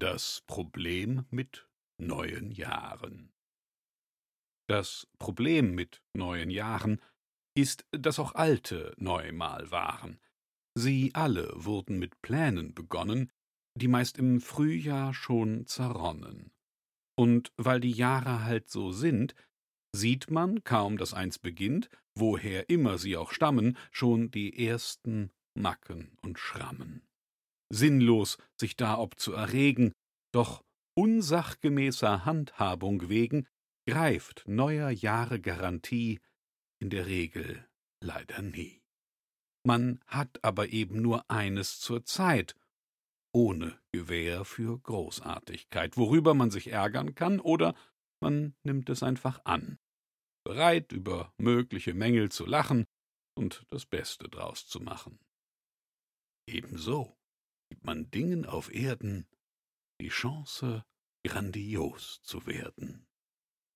Das Problem mit neuen Jahren Das Problem mit neuen Jahren ist, dass auch alte neumal waren. Sie alle wurden mit Plänen begonnen, die meist im Frühjahr schon zerronnen. Und weil die Jahre halt so sind, sieht man, kaum dass eins beginnt, woher immer sie auch stammen, schon die ersten Macken und Schrammen. Sinnlos, sich da ob zu erregen, doch unsachgemäßer Handhabung wegen greift neuer Jahre Garantie in der Regel leider nie. Man hat aber eben nur eines zur Zeit, ohne Gewähr für Großartigkeit, worüber man sich ärgern kann, oder man nimmt es einfach an, bereit über mögliche Mängel zu lachen und das Beste draus zu machen. Ebenso gibt man Dingen auf Erden die Chance, grandios zu werden.